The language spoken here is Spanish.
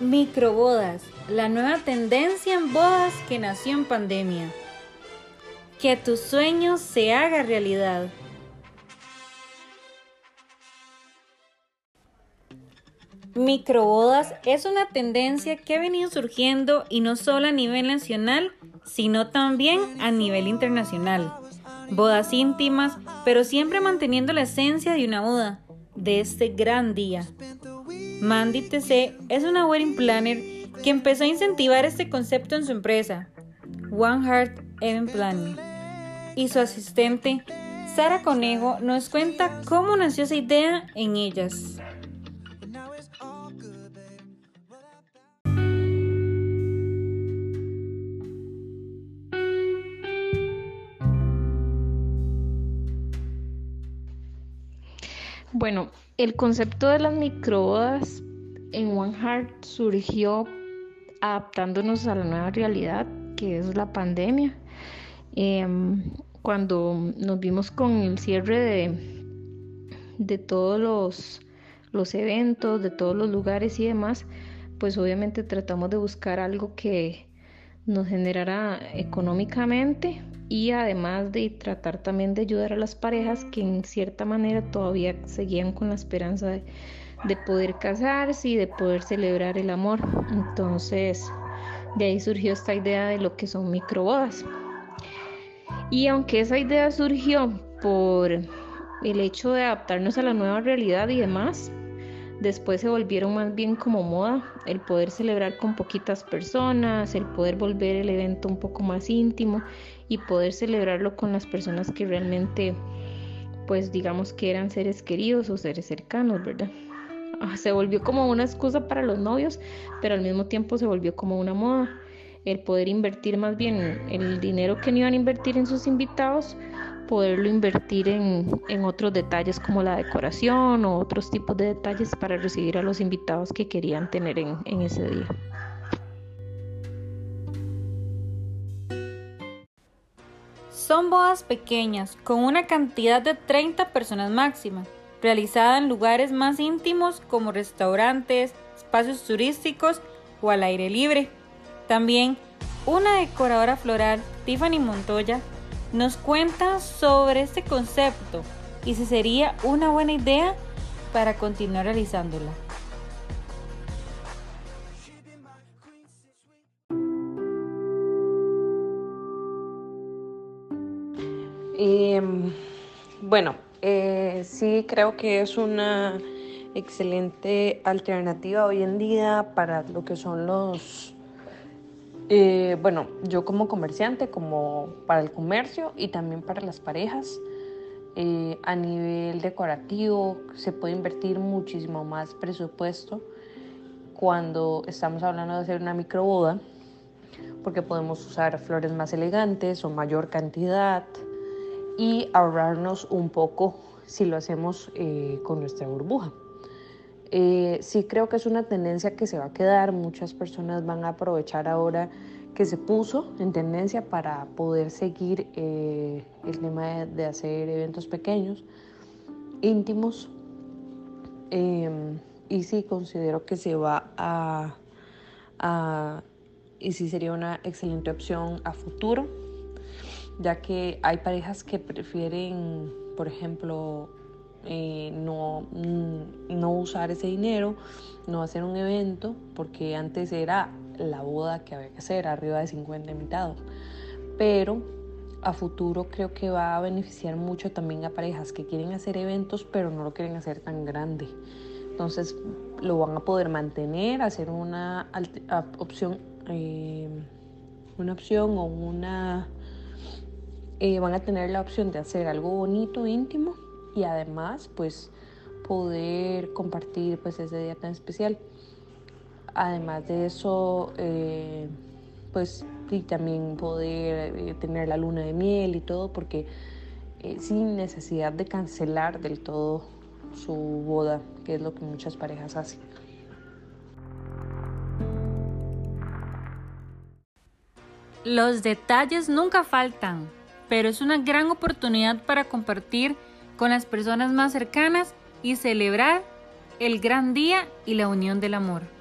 Microbodas, la nueva tendencia en bodas que nació en pandemia. Que tu sueño se haga realidad. Microbodas es una tendencia que ha venido surgiendo y no solo a nivel nacional, sino también a nivel internacional. Bodas íntimas, pero siempre manteniendo la esencia de una boda, de este gran día. Mandy TC es una wedding planner que empezó a incentivar este concepto en su empresa, One Heart Event Planning. Y su asistente, Sara Conejo, nos cuenta cómo nació esa idea en ellas. Bueno, el concepto de las microbodas en One Heart surgió adaptándonos a la nueva realidad que es la pandemia. Em, cuando nos vimos con el cierre de, de todos los, los eventos, de todos los lugares y demás, pues obviamente tratamos de buscar algo que nos generara económicamente y además de tratar también de ayudar a las parejas que en cierta manera todavía seguían con la esperanza de, poder casarse y de poder celebrar el amor. Entonces, de ahí surgió esta idea de lo que son microbodas. Y aunque esa idea surgió por el hecho de adaptarnos a la nueva realidad y demás, después se volvieron más bien como moda, el poder celebrar con poquitas personas, el poder volver el evento un poco más íntimo y poder celebrarlo con las personas que realmente, pues digamos que eran seres queridos o seres cercanos, ¿verdad? Ah, se volvió como una excusa para los novios, pero al mismo tiempo se volvió como una moda. El poder invertir más bien el dinero que no iban a invertir en sus invitados, poderlo invertir en, otros detalles como la decoración o otros tipos de detalles para recibir a los invitados que querían tener en, en ese día. Son bodas pequeñas, con una cantidad de 30 personas máxima, realizada en lugares más íntimos como restaurantes, espacios turísticos o al aire libre. También, una decoradora floral, Tiffany Montoya, nos cuenta sobre este concepto y si sería una buena idea para continuar realizándola. Em, bueno, eh, sí creo que es una excelente alternativa hoy en día para lo que son los, eh, bueno, yo como comerciante, como para el comercio y también para las parejas. Eh, a nivel decorativo se puede invertir muchísimo más presupuesto cuando estamos hablando de hacer una microboda porque podemos usar flores más elegantes o mayor cantidad y ahorrarnos un poco si lo hacemos eh, con nuestra burbuja. Eh, sí creo que es una tendencia que se va a quedar, muchas personas van a aprovechar ahora que se puso en tendencia para poder seguir eh, el tema de, hacer eventos pequeños, íntimos, em, y sí considero que se va a, y sí sería una excelente opción a futuro ya que hay parejas que prefieren, por ejemplo, eh, no usar ese dinero, no hacer un evento, porque antes era la boda que había que hacer, arriba de 50 invitados. Pero a futuro creo que va a beneficiar mucho también a parejas que quieren hacer eventos, pero no lo quieren hacer tan grande. Entonces lo van a poder mantener, hacer una opción, eh, una opción o una eh, van a tener la opción de hacer algo bonito, íntimo y además pues poder compartir pues ese día tan especial. Además de eso, eh, pues y también poder eh, tener la luna de miel y todo, porque sin necesidad de cancelar del todo su boda, que es lo que muchas parejas hacen. Los detalles nunca faltan pero es una gran oportunidad para compartir con las personas más cercanas y celebrar el gran día y la unión del amor.